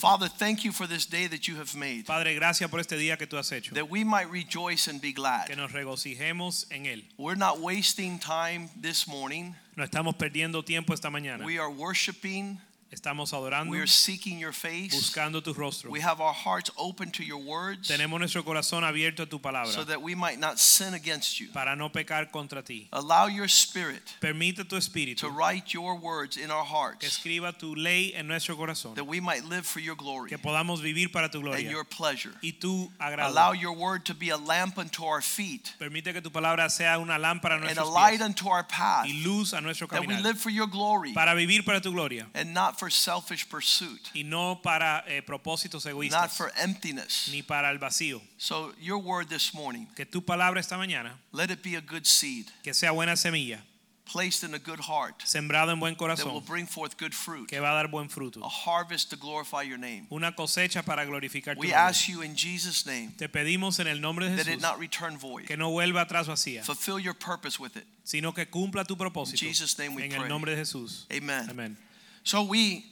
Father, thank you for this day that you have made, Padre, gracias por este día que tú has hecho. that we might rejoice and be glad. Que nos regocijemos en él. We're not wasting time this morning. No estamos perdiendo tiempo esta mañana. We are worshiping, Estamos adorando, we are seeking your face. buscando tu rostro. We have our hearts open to your words Tenemos nuestro corazón abierto a tu palabra so that we might not sin against you. para no pecar contra ti. Allow your spirit Permite tu espíritu to write your words in our que hearts escriba tu ley en nuestro corazón. that we might live for your glory Que podamos vivir para tu gloria. and your pleasure. y tu agrado. Allow your word to be a lamp unto our feet Permite que tu palabra sea una lámpara a and a light unto our path, y luz a nuestro that we live for your glory Para vivir para tu gloria and not for selfish pursuit, y no para eh, propósitos not for emptiness. ni para el vacío. So your word this morning, Que tu palabra esta mañana let it be a good seed que sea buena semilla, placed in a good heart sembrado en buen that will bring forth good fruit, que va a dar buen fruto. a harvest to glorify your name. Una cosecha para glorificar tu We nombre. ask you in Jesus' name Te pedimos en el nombre de that it not return void. que no vuelva atrás vacía, Fulfill your purpose with it. sino que cumpla tu propósito. In Jesus' name we En pray. el nombre de Jesús. Amen. Amén. So we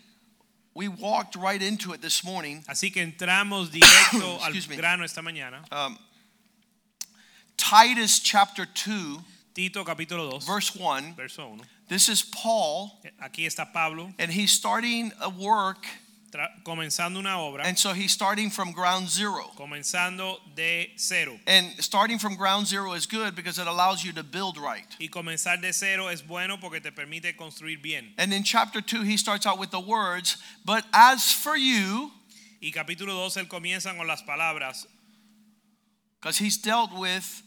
we walked right into it this morning. Así que entramos directo al grano esta mañana. Um, Titus chapter 2, Tito capítulo 2, verse 1. verso 1. This is Paul, Aquí está Pablo and he's starting a work, comenzando una obra, and so he's starting from ground zero. comenzando de cero. And starting from ground zero is good because it allows you to build right. Y comenzar de cero es bueno porque te permite construir bien. And in chapter 2, he starts out with the words, But as for you, Y capítulo 2 él comienza con las palabras, because he's dealt with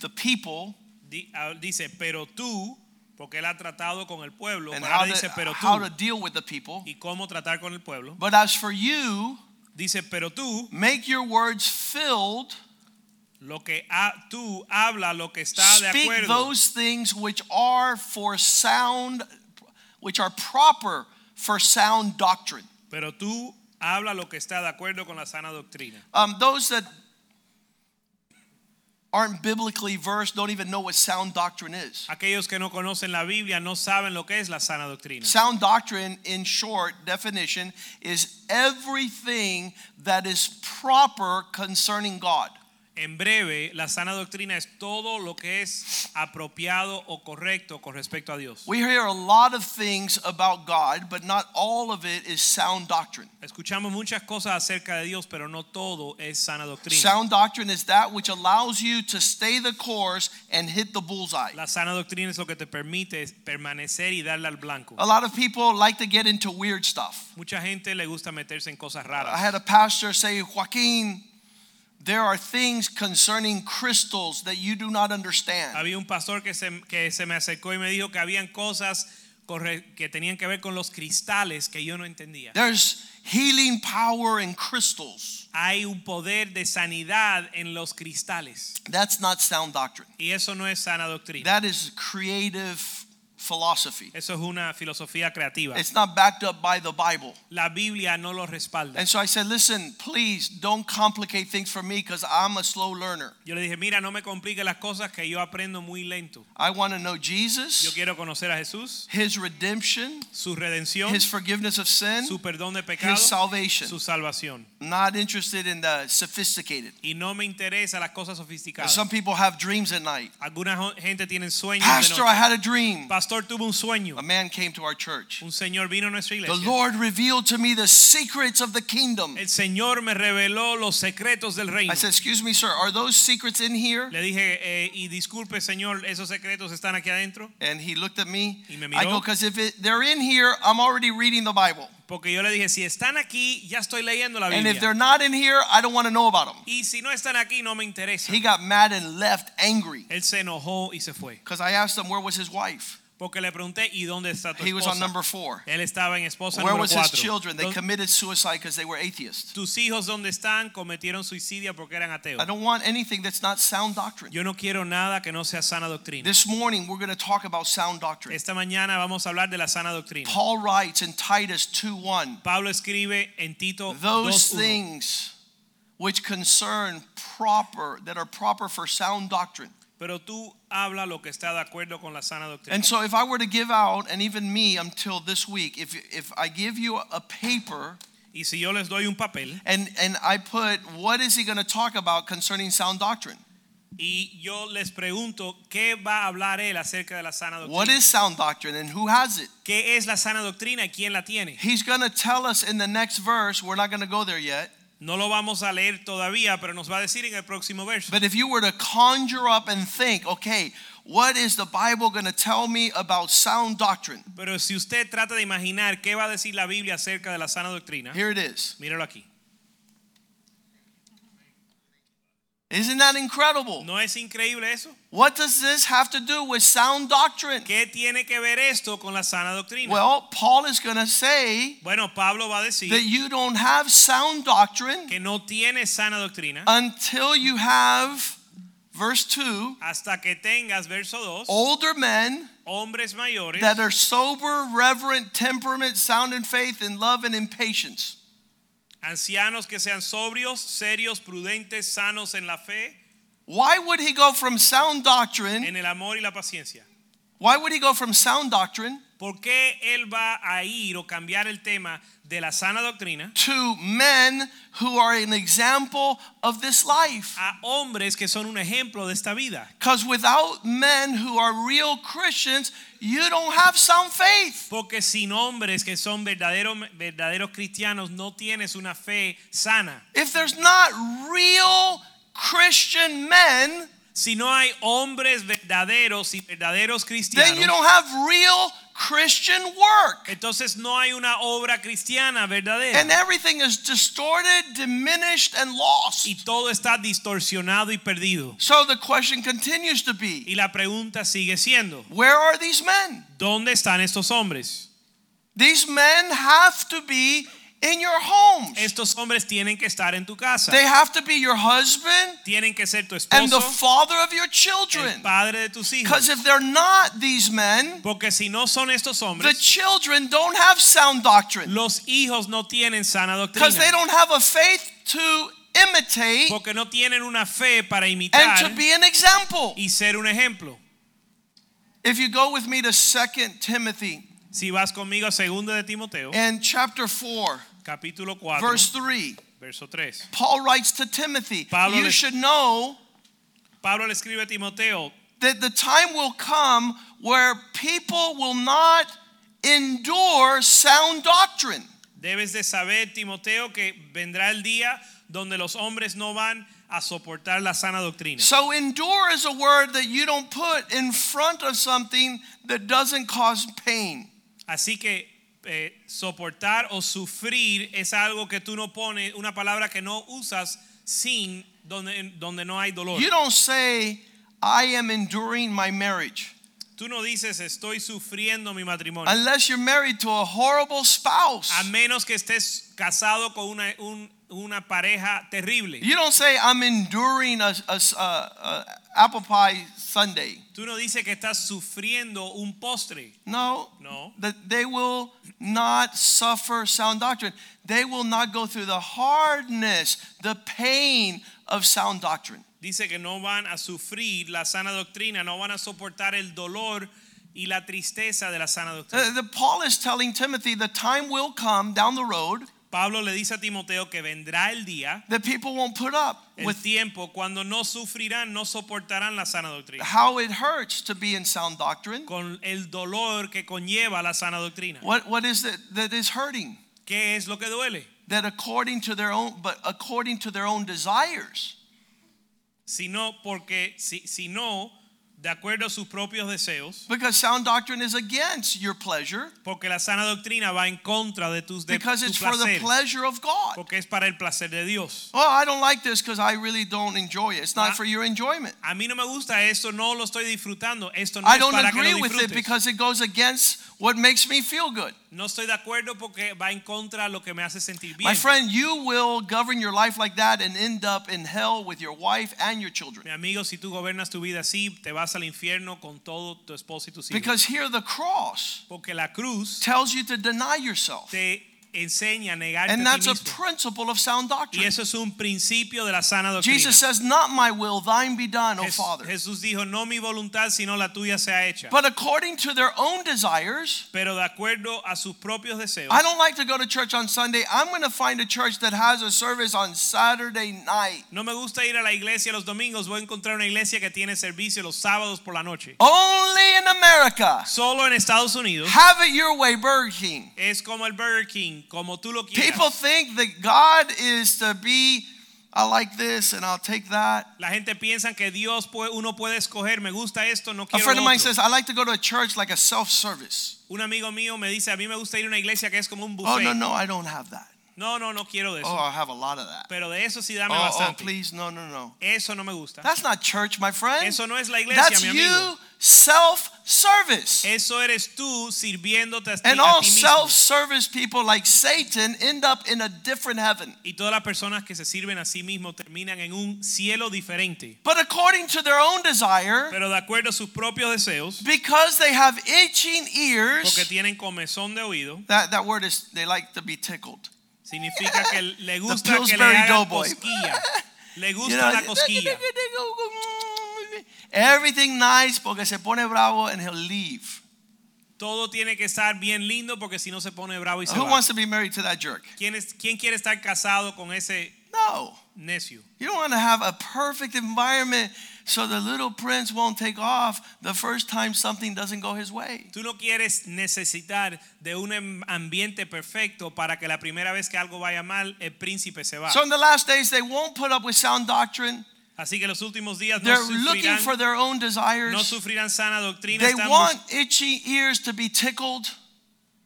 the people ah, dice, pero tú, porque él ha tratado con el pueblo, and how dice, pero how to tú, deal with the people. y cómo tratar con el pueblo. But as for you, Dice, pero tú, make your words filled, lo que ha- tú habla lo que está de speak acuerdo, those things which are for sound, which are proper for sound doctrine. pero tú habla lo que está de acuerdo con la sana doctrina. Um, those that aren't biblically versed don't even know what sound doctrine is. Aquellos que no conocen la Biblia no saben lo que es la sana doctrina. Sound doctrine, in short definition, is everything that is proper concerning God. En breve, la sana doctrina es todo lo que es apropiado o correcto con respecto a Dios. We hear a lot of things about God, but not all of it is sound doctrine. Escuchamos muchas cosas acerca de Dios, pero no todo es sana doctrina. Sound doctrine is that which allows you to stay the course and hit the bullseye. La sana doctrina es lo que te permite permanecer y darle al blanco. A lot of people like to get into weird stuff. Mucha gente le gusta meterse en cosas raras. I had a pastor say, Joaquin, there are things concerning crystals that you do not understand. Había un pastor que se, que se me acercó y me dijo que habían cosas que tenían que ver con los cristales que yo no entendía. There's healing power in crystals. Hay un poder de sanidad en los cristales That's not sound doctrine. y eso no es sana doctrina. That is creative philosophy. Eso es una filosofía creativa. It's not backed up by the Bible. La Biblia no lo respalda. And so I said, listen, please don't complicate things for me because I'm a slow learner. Yo le dije, mira, no me complique las cosas que yo aprendo muy lento. I want to know Jesus. Yo quiero conocer a Jesús, his redemption, su redención, his forgiveness of sin, su perdón de pecado, his salvation. su salvación. Not interested in the sophisticated. Y no me interesa las cosas sofisticadas. Some people have dreams at night. Alguna gente tiene sueños de Pastor, I had a dream. Pastor tuvo un sueño. A man came to our church. Un señor vino a nuestra The. Lord revealed to me the secrets of the kingdom. El Señor me reveló los secretos del reino. I said, Excuse me, sir, are those secrets in here? Le dije, eh, y disculpe, Señor, esos secretos están aquí adentro. And he looked at me. Y me I go, Because if it, they're in here, I'm already reading the Bible. Porque yo le dije, si están aquí, ya estoy leyendo la And if they're Biblia. not in here, I don't want to know about them. Y si no están aquí, no me interesa. He got mad and left angry Él se enojó y se fue. because I asked him where was his wife. Porque le pregunté, ¿y dónde está tu He was on esposa? number four. Él estaba en esposa Where número was his cuatro. children? They committed suicide because they were atheists. Tus hijos dónde están cometieron suicidio porque eran ateos. I don't want anything that's not sound doctrine. Yo no quiero nada que no sea sana doctrina. This morning we're going to talk about sound doctrine. Esta mañana vamos a hablar de la sana doctrina. Paul writes in Titus 2:1, Pablo escribe en Tito those 2:1, things which concern proper that are proper for sound doctrine. Pero tú habla lo que está de acuerdo con la sana doctrina. And so if I were to give out and even me until this week, if if I give you a paper y si yo les doy un papel and and I put what is he going to talk about concerning sound doctrine? y yo les pregunto qué va a hablar él acerca de la sana doctrina. is sound doctrine and who has it? ¿Qué es la sana doctrina y quién la tiene? He's going to tell us in the next verse. We're not going to go there yet. No lo vamos a leer todavía, pero nos va a decir en el próximo verso. But if you were to conjure up and think, okay, what is the Bible going to tell me about sound doctrine? Pero si usted trata de imaginar qué va a decir la Biblia acerca de la sana doctrina, Here it is. míralo aquí. Isn't that incredible? ¿No es increíble eso? What does this have to do with sound doctrine? ¿Qué tiene que ver esto con la sana doctrina? Well, Paul is going to say bueno, Pablo va a decir that you don't have sound doctrine que no tiene sana doctrina until you have, verse 2, hasta que tengas, verso 2, older men hombres mayores that are sober, reverent, temperament, sound in faith, in love, and in patience. Ancianos que sean sobrios, serios, prudentes, sanos en la fe, Why would he go from sound doctrine? en el amor y la paciencia. Why would he go from sound doctrine ¿Por qué él va a ir o cambiar el tema de la sana doctrina to men who are an example of this life? a hombres que son un ejemplo de esta vida? Because without men who are real Christians, you don't have sound faith. Porque sin hombres que son verdaderos, verdaderos cristianos no tienes una fe sana. If there's not real Christian men, Si no hay hombres verdaderos y verdaderos cristianos, then you don't have real Christian work. entonces no hay una obra cristiana verdadera. And everything is distorted, diminished, and lost. y todo está distorsionado y perdido. So the question continues to be Y la pregunta sigue siendo, where are these men? ¿dónde están estos hombres? These men have to be in your homes. Estos hombres tienen que estar en tu casa. They have to be your husband Tienen que ser tu esposo, and the father of your el children. padre de tus hijos. Because if they're not these men, Porque si no son estos hombres, the children don't have sound doctrine. los hijos no tienen sana doctrina. Because they don't have a faith to imitate Porque no tienen una fe para imitar and to be an example. y ser un ejemplo. If you go with me to 2 Timothy Si vas conmigo a 2 de Timoteo, and chapter 4, capítulo 4, verse 3, verso 3. Paul writes to Timothy, Pablo You le- should know Pablo le escribe a Timoteo that the time will come where people will not endure sound doctrine. Debes de saber, Timoteo, que vendrá el día donde los hombres no van a soportar la sana doctrina. So, endure is a word that you don't put in front of something that doesn't cause pain. Así que eh, soportar o sufrir es algo que tú no pones, una palabra que no usas sin donde, donde no hay dolor. You don't say, I am enduring my marriage, Tú no dices estoy sufriendo mi matrimonio. unless you're married to a horrible spouse. A menos que estés casado con una, un- una pareja terrible. You don't say, I'm enduring a, a, a- a apple pie Sunday. Tú no dices que estás sufriendo un postre. No, No. that they will not suffer sound doctrine. They will not go through the hardness, the pain of sound doctrine. Dice que no van a sufrir la sana doctrina, no van a soportar el dolor y la tristeza de la sana Uh, doctrina. the Paul is telling Timothy the time will come down the road Pablo le dice a Timoteo que vendrá el día, that people won't put up el tiempo cuando no sufrirán, no soportarán la sana doctrina. how it hurts to be in sound doctrine. Con el dolor que conlleva la sana doctrina. What what is it that is hurting? ¿Qué es lo que duele? That according to their own but according to their own desires. Si no, porque si, si no, de acuerdo a sus propios deseos, Because sound doctrine is against your pleasure. porque la sana doctrina va en contra de tus de Because tu it's for the pleasure of God. porque es para el placer de Dios. Oh, I don't like this because I really don't enjoy it. It's not Ah. for your enjoyment. A mí no me gusta esto, no lo estoy disfrutando. Esto no I es don't para que agree lo with it because it goes against what makes me feel good. No estoy de acuerdo porque va en contra de lo que me hace sentir bien. My friend, you will govern your life like that and end up in hell with your wife and your Mi children. amigo, si tú gobernas tu vida así, te vas al infierno con todo tu esposo y tus hijos. Because here the cross Porque la cruz tells you to deny yourself. te enseña a negarte And that's a principle of sound Y doctrine. eso es un principio de la sana doctrina. Jesus says, Not my will, thine be done, O Father. Jesús dijo, no mi voluntad, sino la tuya sea hecha. But according to their own desires, Pero de acuerdo a sus propios deseos, I don't like to go to church on Sunday. I'm going to find a church that has a service on Saturday night. no me gusta ir a la iglesia los domingos, voy a encontrar una iglesia que tiene servicio los sábados por la noche. Only in America. Solo en Estados Unidos Have it your way, Burger King. es como el Burger King, como tú lo quieras. People think that God is to be, I like this and I'll take that. La gente piensa que Dios puede, uno puede escoger, me gusta esto, no A friend of mine says, I like to go to a church like a self service. Un amigo mío me dice, a mí me gusta ir a una iglesia que es como un buffet. Oh, no, no, I don't have that. No, no, no quiero de eso. Oh, I have a lot of that. Pero de eso sí dame Oh, oh, bastante. please, no, no, no. Eso no me gusta. That's not church, my friend. Eso no es la iglesia, That's mi you amigo. self service. Eso eres tú sirviéndote a ti, And all ti mismo. self service people like Satan end up in a different heaven. Y todas las personas que se sirven a sí mismos terminan en un cielo diferente. But according to their own desire, Pero de acuerdo a sus propios deseos, because they have itching porque ears, tienen comezón de oído, that, that word is they like to be tickled. Significa que le gusta que le Pillsbury hagan Doughboy. cosquilla. Le gusta You know, la cosquilla. Everything nice porque se pone bravo and he'll leave. Todo tiene que estar bien lindo porque si no se pone bravo y se Who va. wants to be married to that jerk? ¿Quién, es- quién quiere estar casado con ese No. necio? You don't want to have a perfect environment so the little prince won't take off the first time something doesn't go his way. Tú no quieres necesitar de un ambiente perfecto para que la primera vez que algo vaya mal, el príncipe se va. So in the last days, they won't put up with sound doctrine. Así que los últimos días no They're looking sufrirán, for their own desires. no sufrirán sana doctrina, They están want itchy ears to be tickled.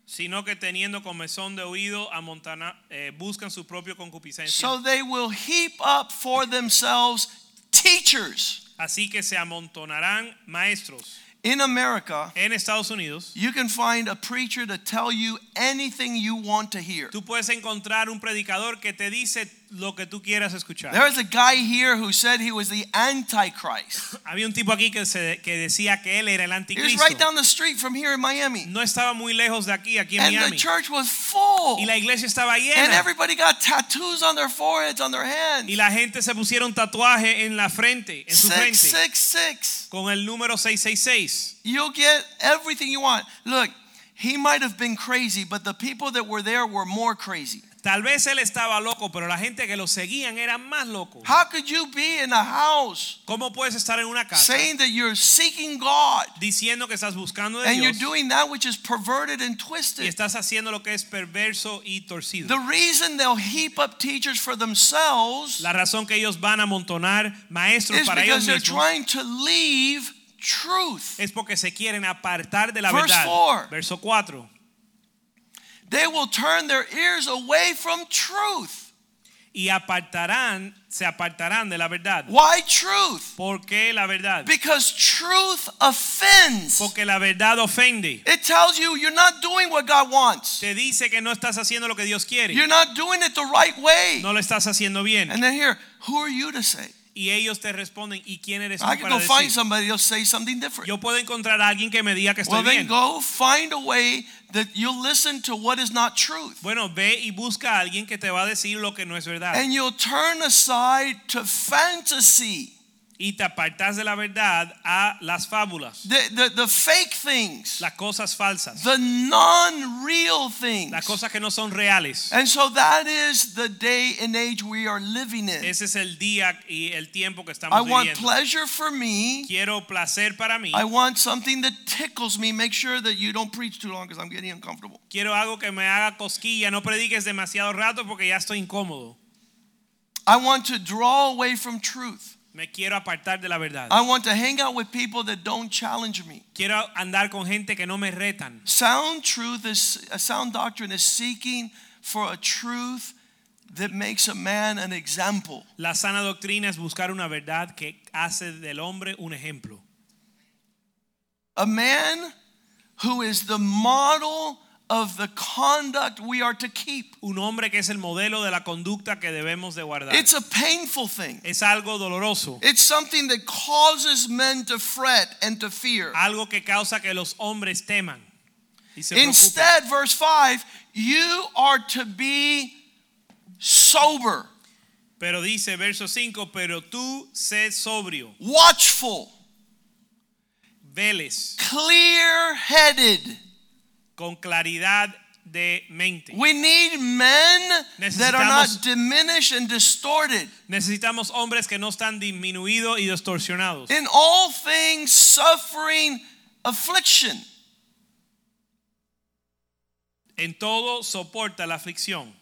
sino que teniendo comezón de oído amontana- eh, buscan su propio concupiscencia. So they will heap up for themselves teachers. Así que se amontonarán maestros. In America, En Estados Unidos, you can find a preacher to tell you anything you want to hear. tú puedes encontrar un predicador que te dice lo que tú quieras escuchar. There's a guy here who said he was the Antichrist. Había un tipo aquí que, se, que decía que él era el He was anticristo. right down the street from here in Miami. No estaba muy lejos de aquí, aquí en And the church was full. Y la iglesia estaba And llena. everybody got tattoos on their foreheads, on their hands. Y la gente se pusieron tatuaje en la frente, en su frente, 666. con el número 666. You'll get everything you want. Look, he might have been crazy, but the people that were there were more crazy. Tal vez él estaba loco, pero la gente que lo seguían eran más locos. How could you be in a house ¿Cómo puedes estar en una casa saying that you're seeking God diciendo que estás buscando de and you're Dios doing that which is perverted and y twisted? estás haciendo lo que es perverso y torcido? The reason they'll heap up teachers for themselves La razón que ellos van a amontonar maestros is para ellos because they're mismos trying to leave truth. es porque se quieren apartar de la Verse verdad. four. Verso 4. They will turn their ears away from truth. Y apartarán, se apartarán de la verdad. Why truth? ¿Por qué la verdad? Because truth offends. Porque la verdad ofende. It tells you you're not doing what God wants. Te dice que no estás haciendo lo que Dios quiere. You're not doing it the right way. No lo estás haciendo bien. And then here, who are you to say? Y ellos te responden, ¿y quién eres tú I can para go find decir? somebody that'll say something different. Yo puedo encontrar a alguien que me diga que estoy Well, then bien. go find a way that you'll listen to what is not truth. Bueno, ve y busca a alguien que te va a decir lo que no es verdad. And you'll turn aside to fantasy, Y te apartas de la verdad a las fábulas, the, the, the fake things, las cosas falsas, the non real things. las cosas que no son reales. And so that is the day and age we are living in. Ese es el día y el tiempo que estamos I estamos want pleasure for me. Quiero placer para mí. I want something that tickles me. Make sure that you don't preach too long because I'm getting uncomfortable. Quiero algo que me haga cosquilla. No prediques demasiado rato porque ya estoy incómodo. I want to draw away from truth. Me quiero apartar de la verdad. I want to hang out with people that don't challenge me. Quiero andar con gente que no me retan. Sound truth is a sound doctrine is seeking for a truth that makes a man an example. La sana doctrina es buscar una verdad que hace del hombre un ejemplo. A man who is the model of the conduct we are to keep. Un hombre que es el modelo de la conducta que debemos de guardar. It's a painful thing. es algo doloroso. It's something that causes men to fret and to fear. Algo que causa que los hombres teman. y se preocupen. Instead, verse 5, you are to be sober, Pero dice verso 5, pero tú sé sobrio, watchful, veles clear headed. Con claridad de mente. We need men that are not diminished and distorted. Necesitamos hombres que no están disminuidos y distorsionados. In all things, suffering affliction. En todo soporta la aflicción.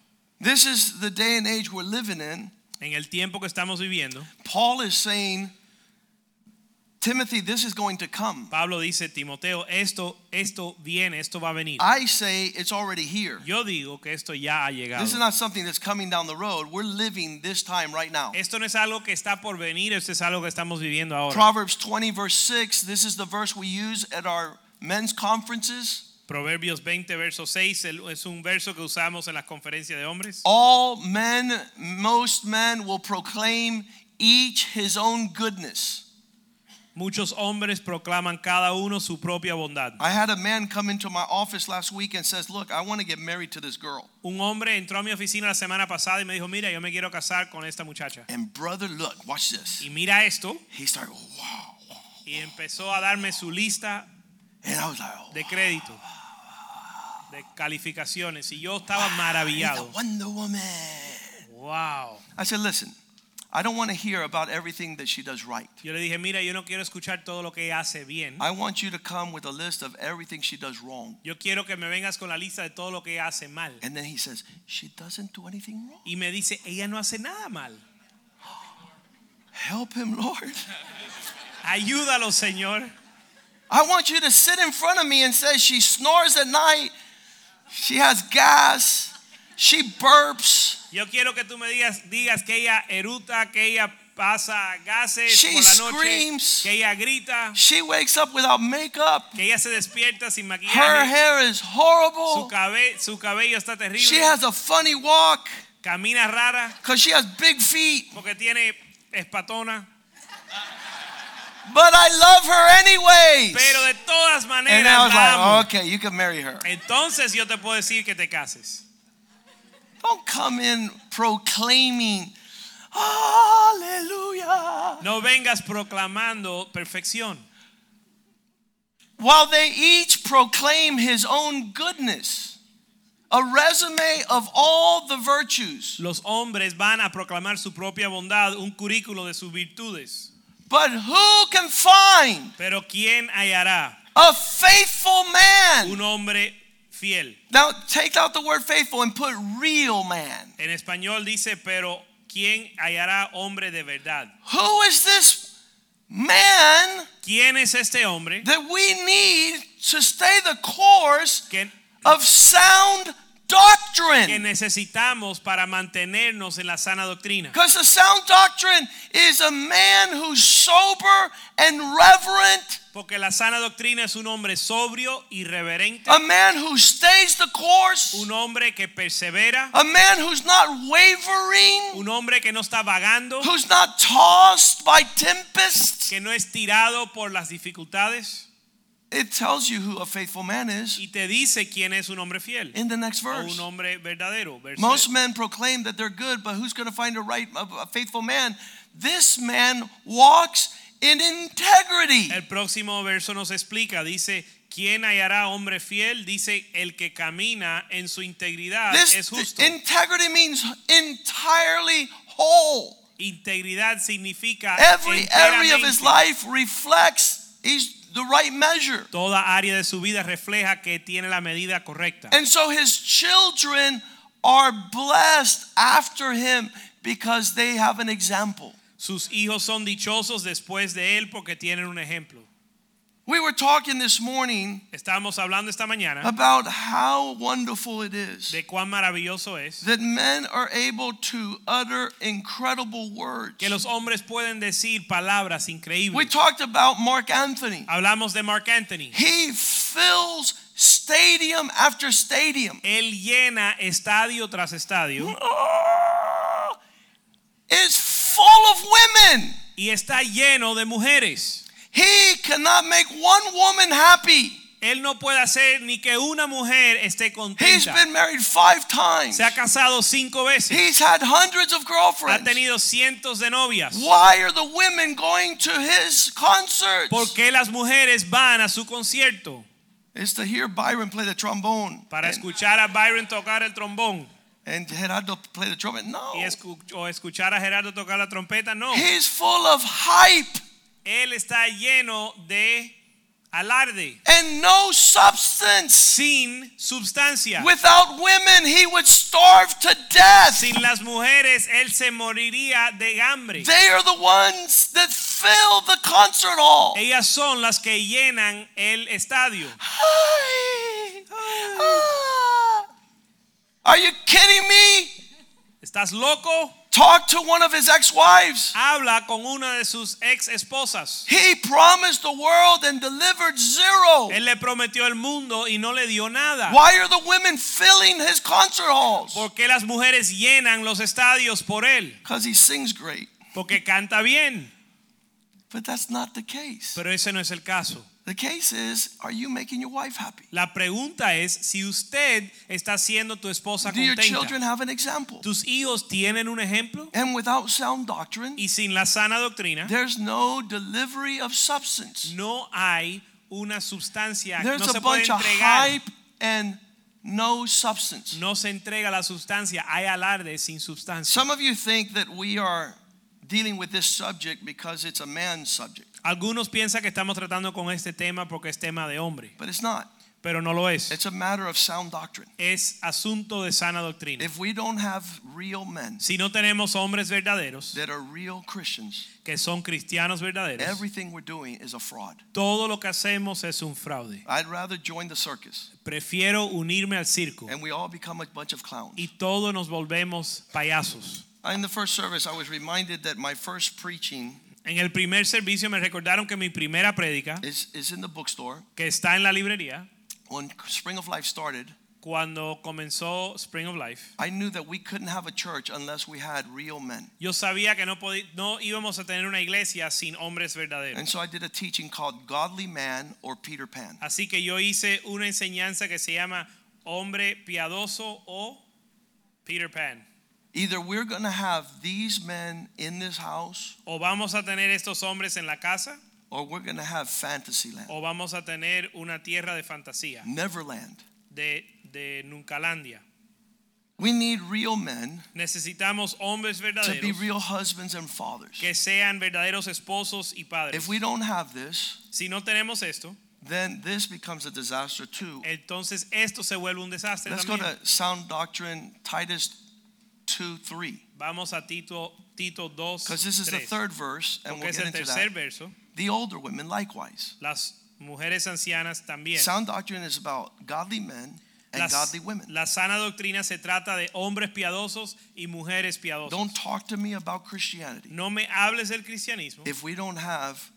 This is the day and age we're living in. En el tiempo que estamos viviendo, Paul is saying, Timothy, this is going to come. Pablo dice, Timoteo, esto, esto viene, esto va a venir. I say it's already here. Yo digo que esto ya ha llegado. This is not something that's coming down the road. We're living this time right now. Esto no es algo que está por venir, esto es algo que estamos viviendo ahora. Proverbs 20, verse 6, this is the verse we use at our men's conferences. Proverbios 20, verso 6, es un verso que usamos en las conferencias de hombres. All men, most men will proclaim each his own goodness. Muchos hombres proclaman cada uno su propia bondad. I had a man come into my office last week and says, Look, I want to get married to this girl. Un hombre entró a mi oficina la semana pasada y me dijo, mira, yo me quiero casar con esta muchacha. And brother, look, watch this. Y mira esto, He started, wow. y empezó a darme su lista And I was like, oh, de crédito, de calificaciones, y yo estaba maravillado. Wonder Woman. Wow. I said, listen, I don't want to hear about everything that she does right. Yo le dije, mira, yo no quiero escuchar todo lo que ella hace bien. I want you to come with a list of everything she does wrong. Yo quiero que me vengas con la lista de todo lo que ella hace mal. And then he says, she doesn't do anything wrong. Y me dice, ella no hace nada mal. Help him, Lord. Ayúdalo, Señor. I want you to sit in front of me and say she snores at night, she has gas, she burps, Yo quiero que tú me digas, digas que ella eruta, que ella pasa gases She por la noche, screams. que ella grita, she wakes up without makeup, que ella se despierta sin her maquillaje, hair is su, horrible, cabe- su cabello está terrible, she has a funny walk camina rara because she has big feet, porque tiene espatona, but I love her anyways. pero de todas And maneras I was la amo. like, okay, you can marry her. Entonces yo te puedo decir que te cases. Don't come in proclaiming, Hallelujah. No vengas proclamando perfección. While they each proclaim his own goodness, a resume of all the virtues. Los hombres van a proclamar su propia bondad, un currículo de sus virtudes. But who can find Pero ¿quién hallará a faithful man? un hombre fiel? Now, take out the word faithful and put real man. En español dice, pero ¿quién hallará hombre de verdad? Who is this man ¿Quién es este hombre that we need to stay the course que, of sound que doctrine? necesitamos para mantenernos en la sana doctrina? Because the sound doctrine is a man who's sober and reverent, Porque la sana doctrina es un hombre sobrio, irreverente, a man who stays the course, un hombre que persevera, a man who's not wavering, un hombre que no está vagando, who's not tossed by tempests. que no es tirado por las dificultades It tells you who a faithful man is y te dice quién es un hombre fiel in the next verse. un hombre verdadero. Verso- Most men proclaim that they're good, but who's going to find a right, a, a faithful man? This man walks in integrity. El próximo verso nos explica, dice, ¿quién hallará hombre fiel? Dice, el que camina en su integridad This es justo. integrity means entirely whole. Integridad significa Every area of his life reflects he's the right measure. Toda área de su vida refleja que tiene la medida correcta. And so his children are blessed after him because they have an example. Sus hijos son dichosos después de él porque tienen un ejemplo. We were talking this morning Estábamos hablando esta mañana about how wonderful it is de cuán maravilloso es that men are able to utter incredible words. que los hombres pueden decir palabras increíbles. We talked about Marc Anthony. Hablamos de Marc Anthony. He fills stadium after stadium. Él llena estadio tras estadio is full of women. y está lleno de mujeres. He cannot make one woman happy. Él no puede hacer ni que una mujer esté He's contenta. been married five times. Se ha casado cinco veces. He's had hundreds of Ha girlfriends. tenido cientos de novias. Why are the women going to his concerts? ¿Por qué las mujeres van a su concierto? It's to hear Byron play the trombone Para and, escuchar a Byron tocar el trombón and Gerardo play the trumpet. No. y o escuchar a Gerardo tocar la trompeta. No. He's full of hype Él está lleno de alarde, and no substance. sin substancia. Without women, he would starve to death. Sin las mujeres, él se moriría de hambre. They are the ones that fill the concert hall. Ellas son las que llenan el estadio. Ay. Ah. Are you kidding me? ¿Estás loco? Talk to one of his ex-wives. Habla con una de sus ex esposas. He promised the world and delivered zero. Él le prometió el mundo y no le dio nada. Why are the women filling his concert halls? ¿Por qué las mujeres llenan los estadios por él? Because he sings great. Porque canta bien. But that's not the case. Pero ese no es el caso. The case is, are you making your wife happy? La pregunta es si usted está haciendo tu esposa Do your children have an example? ¿Tus hijos tienen un ejemplo? And without sound doctrine, Y sin la sana doctrina, there's no delivery of substance. no hay una sustancia, There's no a se puede bunch of entregar. hype and no substance. No se entrega la sustancia, hay alarde sin sustancia. Some of you think that we are dealing with this subject because it's a man's subject, Algunos piensan que estamos tratando con este tema porque es tema de hombre, but it's not. pero no lo es. It's a matter of sound doctrine. Es asunto de sana doctrina. If we don't have real men Si no tenemos hombres verdaderos, that are real Christians, que son cristianos verdaderos, everything we're doing is a fraud. todo lo que hacemos es un fraude. I'd rather join the circus Prefiero unirme al circo and we all become a bunch of clowns. y todos nos volvemos payasos. In the first service, I was reminded that my first preaching En el primer servicio me recordaron que mi primera prédica, is, is in the bookstore. que está en la librería, When Spring of Life started, cuando comenzó Spring of Life, I knew that we couldn't have a church unless we had real men. yo sabía que no, podí- no íbamos a tener una iglesia sin hombres verdaderos. And so I did a teaching called Godly Man or Peter Pan. Así que yo hice una enseñanza que se llama Hombre Piadoso o Peter Pan. Either we're going to have these men in this house O vamos a tener estos hombres en la casa or we're going to have Fantasyland, o vamos a tener una tierra de fantasía, Neverland. de, de Nuncalandia. We need real men Necesitamos hombres to be verdaderos real husbands and fathers. que sean verdaderos esposos y padres. If we don't have this, Si no tenemos esto, then this becomes a disaster too. entonces esto se vuelve un desastre Let's go también. to sound doctrine, Titus 2 3. Vamos a Tito, Tito 2, Because this is the 3, third verse, and porque we'll get into that. verso. The older women likewise. Las mujeres ancianas también. Sound doctrine is about godly men and Las- godly women. la sana doctrina se trata de hombres piadosos y mujeres piadosas. Don't talk to me about Christianity No me hables del cristianismo if we don't have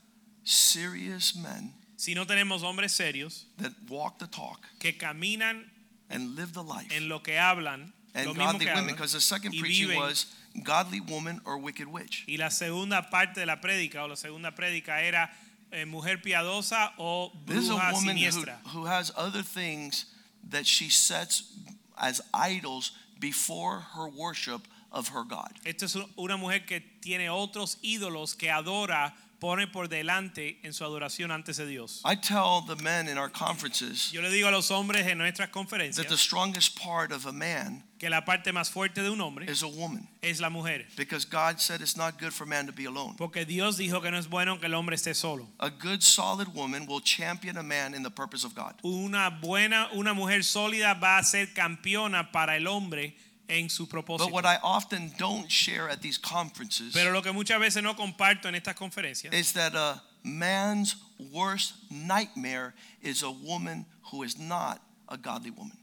serious men si no tenemos hombres serios that walk the talk que caminan and live the life en lo que hablan, and godly women. Because the second preaching was godly woman or wicked witch. Y la segunda parte de la prédica o la segunda prédica era eh, mujer piadosa o This is a bruja woman who, who has other things that she sets as idols before her worship of her God. Esta es una mujer que tiene otros ídolos que adora, pone por delante en su adoración antes de Dios. I tell the men in our conferences Yo le digo a los hombres en nuestras that the strongest part of a man que la parte más fuerte de un hombre is a woman es la mujer. because God said it's not good for man to be alone. Porque Dios dijo que no es bueno que el hombre esté solo. A good solid woman will champion a man in the purpose of God. Una buena, una mujer sólida va a ser campeona para el hombre en su But propósito. what I often don't share at these conferences Pero lo que muchas veces no comparto en estas conferencias is that a man's worst nightmare is a woman who is not a godly woman.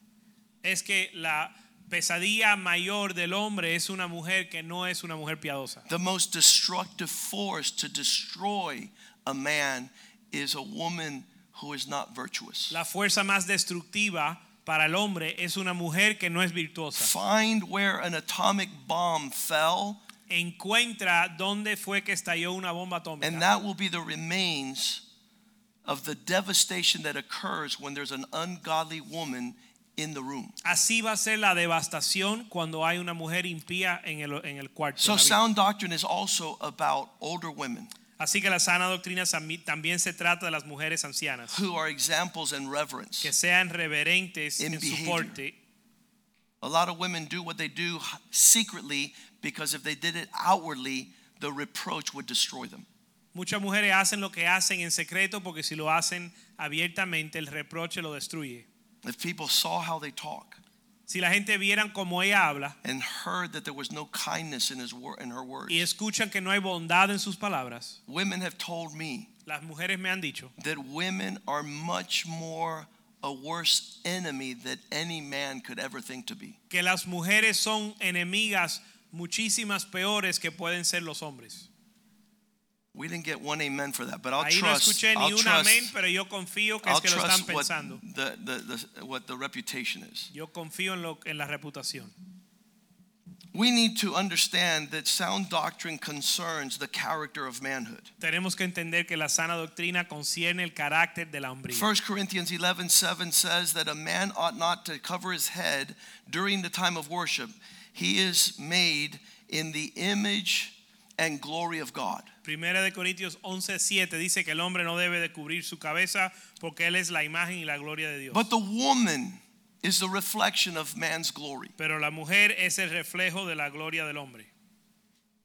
es que la pesadilla mayor del hombre es una mujer que no es una mujer piadosa. The most destructive force to destroy a man is a woman who is not virtuous. La fuerza más destructiva para el hombre es una mujer que no es virtuosa. Find where an atomic bomb fell, Encuentra dónde fue que estalló una bomba and atómica. that will be the remains of the devastation that occurs when there's an ungodly woman in the room. Así va a ser la devastación cuando hay una mujer impía en el, en el cuarto. So, en la habitación. sound doctrine is also about older women Así que la sana doctrina también se trata de las mujeres ancianas, who are examples in reverence. que sean reverentes en su porte. A lot of women do what they do secretly because if they did it outwardly, the reproach would destroy them. Muchas mujeres hacen lo que hacen en secreto porque si lo hacen abiertamente el reproche lo destruye. If people saw how they talk Si la gente vieran como ella habla and heard that there was no kindness in his wor- in her words, y escuchan que no hay bondad en sus palabras, women have told me las mujeres me han dicho that women are much more a worse enemy that any man could ever think to be. que las mujeres son enemigas muchísimas peores que pueden ser los hombres. We didn't get one amen for that, but I'll Ahí no trust. escuché ni I'll un trust, amén, pero yo confío que I'll es que lo están trust what pensando. the, the, the, what the reputation is. Yo confío en, lo, en la reputación. We need to understand that sound doctrine concerns the character of manhood. Tenemos que entender que la sana doctrina concierne el carácter de la hombría. 1 Corinthians 11 7 says that a man ought not to cover his head during the time of worship. He is made in the image and glory of God. Primera de Corintios 11:7 dice que el hombre no debe de cubrir su cabeza porque él es la imagen y la gloria de Dios. But the woman is the reflection of man's glory. Pero la mujer es el reflejo de la gloria del hombre.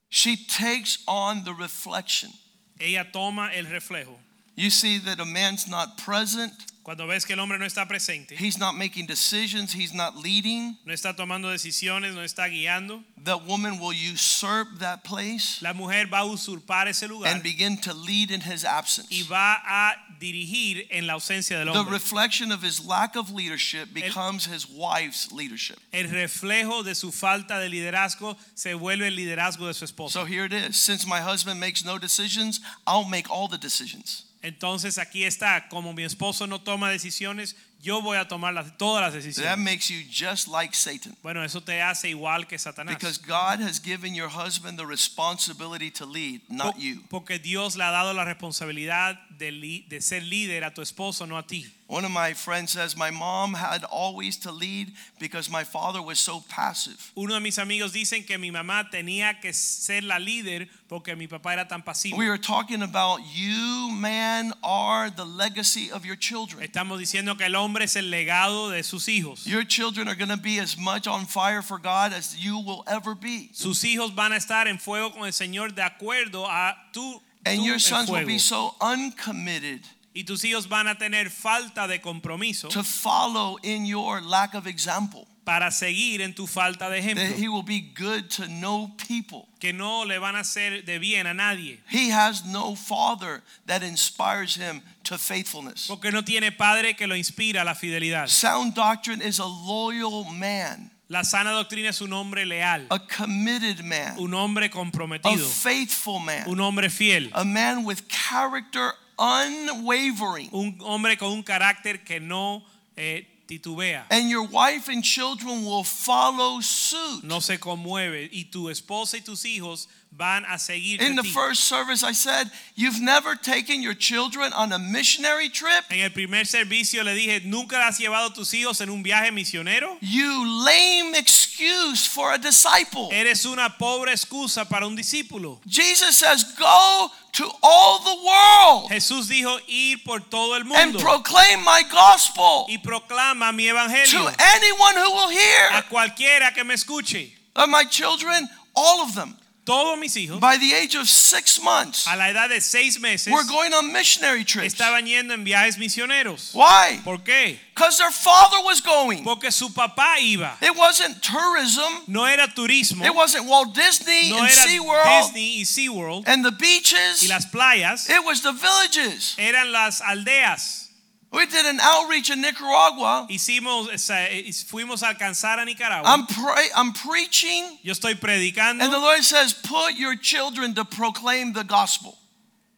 She takes on the reflection. Ella toma el reflejo. You see that a man's not present, Cuando ves que el hombre no está presente, he's not making decisions, he's not leading. no está tomando decisiones, no está guiando, The woman will usurp that place la mujer va a usurpar ese lugar and begin to lead in his absence. y va a dirigir en la ausencia del hombre. The reflection of his lack of leadership becomes his wife's leadership. El reflejo de su falta de liderazgo se vuelve el liderazgo de su esposa. So here it is. Since my husband makes no decisions, I'll make all the decisions. Entonces aquí está, como mi esposo no toma decisiones, yo voy a tomar las- todas las That makes you just like Satan. Bueno, eso te hace igual que Satanás. Because God has given your husband the responsibility to lead, not you. Porque Dios le ha dado la responsabilidad de, de ser líder a tu esposo, no a ti. One of my friends says, My mom had always to lead because my father was so passive. Uno de mis amigos dicen que mi mamá tenía que ser la líder porque mi papá era tan pasivo. We are talking about you, man, are the legacy of your children. Estamos diciendo que el hombre es el legado de sus hijos. Your children are going to be as much on fire for God as you will ever be. Sus hijos van a estar en fuego con el Señor de acuerdo a tú. And your sons will be so uncommitted y tus hijos van a tener falta de compromiso to follow in your lack of example. Para seguir en tu falta de That ejemplo. he will be good to no people. Que no le van a hacer de bien a nadie. He has no father that inspires him to faithfulness. Porque no tiene padre que lo inspira a la fidelidad. Sound doctrine is a loyal man, La sana doctrina es un hombre leal, a committed man, un hombre a comprometido, faithful man, un hombre fiel, a man with character unwavering. un hombre con un carácter que no eh, titubea, And your wife and children will follow suit. no se conmueve y tu esposa y tus hijos van a seguir In the first service, I said, You've never taken your children on a missionary trip? En el primer servicio le dije, ¿nunca has llevado tus hijos en un viaje misionero? You lame excuse for a disciple. Eres una pobre excusa para un discípulo. Jesus says, Go to all the world Jesús dijo ir por todo el mundo. and proclaim my gospel y proclama mi evangelio. to anyone who will hear. a cualquiera que me escuche. Of my children, all of them. Todos mis hijos, by the age of six months, a la edad de seis meses, were going on missionary trips. estaban yendo en viajes misioneros. Why? ¿Por qué? Because their father was going. Porque su papá iba. It wasn't tourism. No era turismo, It wasn't Walt Disney no and era SeaWorld Disney y SeaWorld and the y beaches. las playas, It was the villages. eran las aldeas. We did an outreach in Nicaragua. Hicimos, eh, fuimos a alcanzar a Nicaragua. I'm pray, I'm preaching, Yo estoy predicando and the Lord says, "Put your children to proclaim the gospel."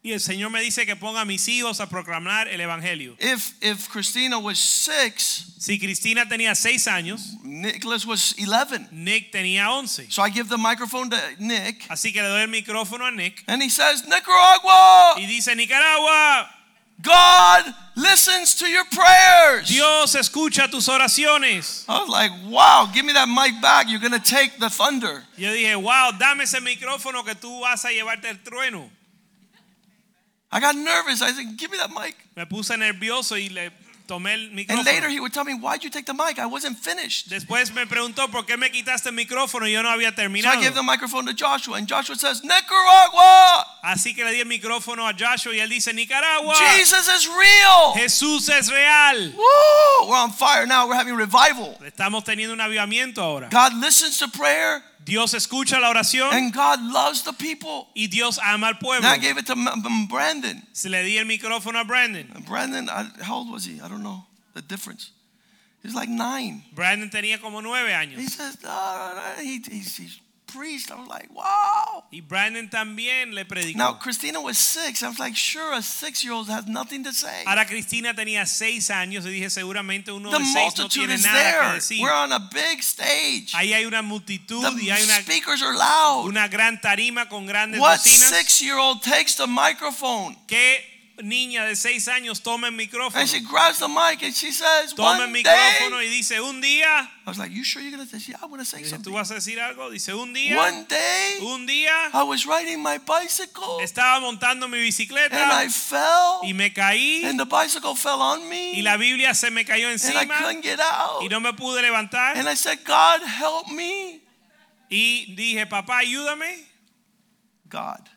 y el Señor me dice que ponga a mis hijos a proclamar el evangelio. If if Christina was six, Si Cristina tenía seis años, Nicholas was eleven. Nick tenía once. So I give the microphone to Nick, Así que le doy el micrófono a Nick and he says, "Nicaragua, y dice, Nicaragua, God listens to your prayers." Dios escucha tus oraciones. I was like, "Wow, give me that mic back. You're gonna take the thunder." Yo dije, wow, dame ese micrófono que tú vas a llevarte el trueno. I got nervous. I said, "Give me that mic." Me puse nervioso y le tomé el And later he would tell me, "Why'd you take the mic? I wasn't finished." Después me preguntó por qué me quitaste el micrófono y yo no había terminado. So I gave the microphone to Joshua, and Joshua says, Nicaragua, Así que le di el micrófono a Joshua y él dice, Nicaragua, Jesus is real. Jesús es real. Woo! We're on fire now. We're having revival. Estamos teniendo un avivamiento ahora. God listens to prayer, Dios escucha la oración and God loves the people. y Dios ama al pueblo. Now I gave it to Brandon. Se le di el micrófono a Brandon. And Brandon, I, how old was he? I don't know the difference. He's like nine. Brandon tenía como nueve años. He says, "Ah, ah, ah," he, he's, he's preached. I was like, wow. Y Brandon también le predicó. Now Christina was six. I was like, sure, a six-year-old has nothing to say. Ahora Cristina tenía seis años y dije seguramente uno The de seis no tiene nada que there. decir. We're on a big stage. Ahí hay una multitud y The hay una, speakers are loud. una gran tarima con grandes What bocinas. six-year-old takes the microphone ¿Qué niña de seis años toma el micrófono? and she grabs the mic and she says, Toma el "One micrófono day." y dice, un día, I was like, "You sure you're gonna say? Yeah, I want to say Dije, ¿tú something." vas a decir algo? Dice, un día, One day, un día, I was riding my bicycle estaba montando mi and I bicicleta fell, y me caí and the bicycle fell on y me, la Biblia se me cayó and I encima couldn't get out. y no me pude levantar. And I said, "God, help me." Y dije, papá, ayúdame. God,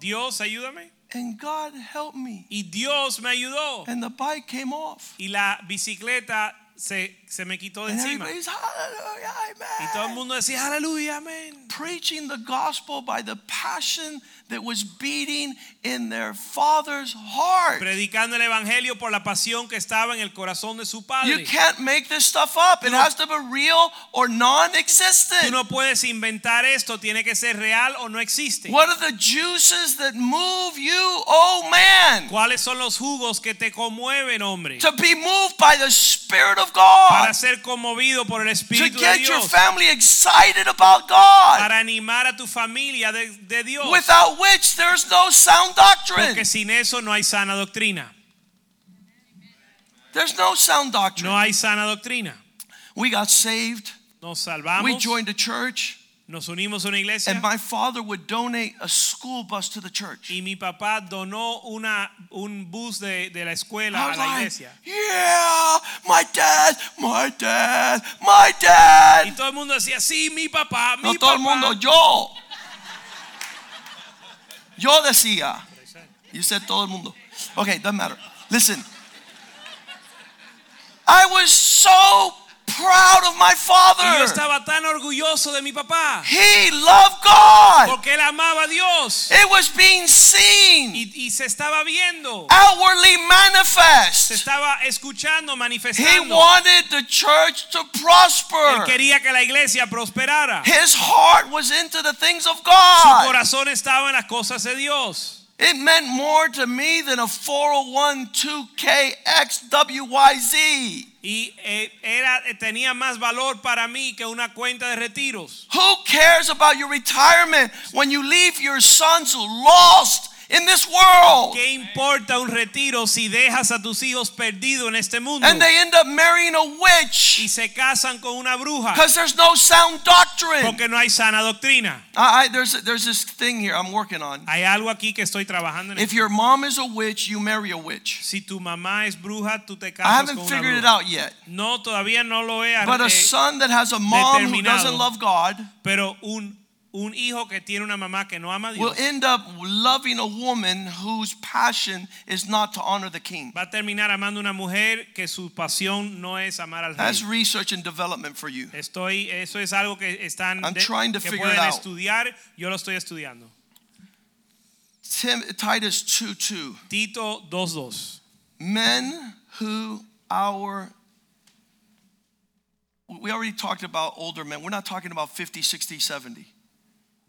Dios, ayúdame. And God helped me, Y Dios me ayudó. and the bike came off, Y la bicicleta se, se me quitó de encima. Y todo el mundo decía, aleluya, amén. preaching the gospel by the passion that was beating in their father's heart. Predicando el evangelio por la pasión que estaba en el corazón de su padre. You can't make this stuff up. It has to be real or non-existent. no puedes inventar esto, tiene que ser real o no existe. What are the juices that move you, oh man, ¿Cuáles son los jugos que te conmueven, hombre? to be moved by the Spirit of Para God, ser conmovido por el to Espíritu de get your Dios. family excited about God, Para animar a tu familia de, de Dios. without which there's no sound doctrine. Porque sin eso no hay sana doctrina. There's no sound doctrine. No hay sana doctrina. We got saved. Nos salvamos, We joined the church. Nos unimos a una iglesia And my father would donate a school bus to the church. y mi papá donó una, un bus de, de la escuela a la like, iglesia. yeah, my dad, my dad, my Y dad. todo el mundo decía, sí, mi papá, mi No todo el papá. mundo, yo. Yo decía. You said todo el mundo. Okay, doesn't matter. Listen. I was so proud of my Y yo father. estaba tan orgulloso de mi papá. He loved God. Porque él amaba a Dios. It was being seen, Y, y se estaba viendo. outwardly Se manifest. estaba escuchando, He manifestando. wanted the church to Él prosper. quería que la iglesia prosperara. His heart was into the things of Su God. corazón estaba en las cosas de Dios. It meant more to me than a 401k XWYZ. Y eh, era, eh, tenía más valor para mí que una cuenta de retiros. Who cares about your retirement when you leave your sons lost in this world? ¿Qué importa un retiro si dejas a tus hijos perdidos en este mundo? And they end up marrying a witch Y se casan con una bruja. because there's no sound doctrine. Porque no hay sana doctrina. I, I- there's, there's this thing here I'm working on. Hay algo aquí que estoy trabajando en If your mom is a witch, you marry a witch. Si tu mamá es bruja, tú te casas con una I haven't figured it out yet. No, todavía no lo he But a eh, son that has a mom who doesn't love God pero un un hijo que tiene una mamá que no ama a will end up loving a woman whose passion is not to honor the king. va a terminar amando una mujer que su pasión no es amar al rey. That's research and development for you. Estoy, eso es algo que están I'm de- trying to que figure pueden it out. estudiar. Yo lo estoy estudiando. Tim, Titus 2 2. Tito 2.2. Men who our we already talked about older men. We're not talking about 50, 60, 70.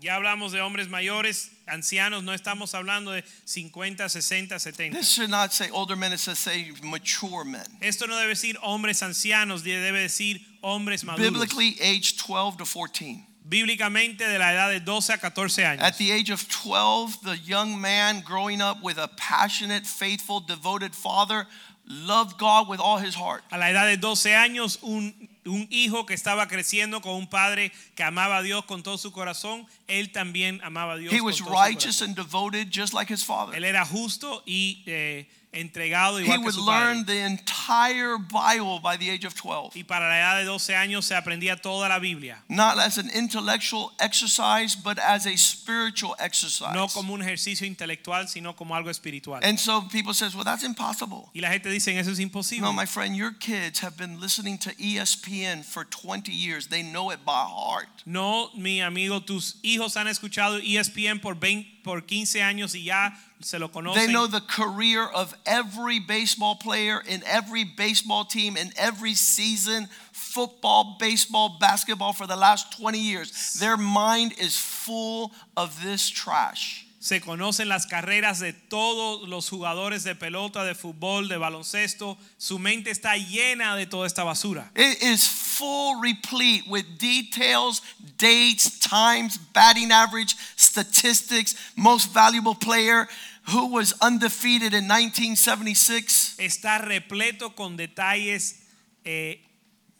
Ya hablamos de hombres mayores, ancianos, no estamos hablando de 50, 60, 70. This should not say older men, it should say mature men. Esto no debe decir hombres ancianos, debe decir hombres maduros. Biblically aged 12 to 14. Bíblicamente de la edad de 12 a 14 años. At the age of 12, the young man growing up with a passionate, faithful, devoted father loved God with all his heart. A la edad de 12 años, un, un hijo que estaba creciendo con un padre que amaba a Dios con todo su corazón, él también amaba a Dios He con was todo su righteous corazón. and devoted just like his father. Él era justo y eh, entregado He igual que would su learn padre. the entire Bible by the age of 12. Y para la edad de 12 años se aprendía toda la Biblia. Not as an intellectual exercise, but as a spiritual exercise. No como un ejercicio intelectual, sino como algo espiritual. And so people says, well, that's impossible. Y la gente dice, eso es imposible. No, my friend, your kids have been listening to ESPN for 20 years. They know it by heart. No, mi amigo, tus hijos han escuchado ESPN por 20, por 15 años y ya se lo They know the career of every baseball player in every baseball team in every season, football, baseball, basketball for the last 20 years. Their mind is full of this trash. Se conocen las carreras de todos los jugadores de pelota, de fútbol, de baloncesto. Su mente está llena de toda esta basura. It is full replete with details, dates, times, batting average, statistics, most valuable player who was undefeated in 1976. Está repleto con detalles eh,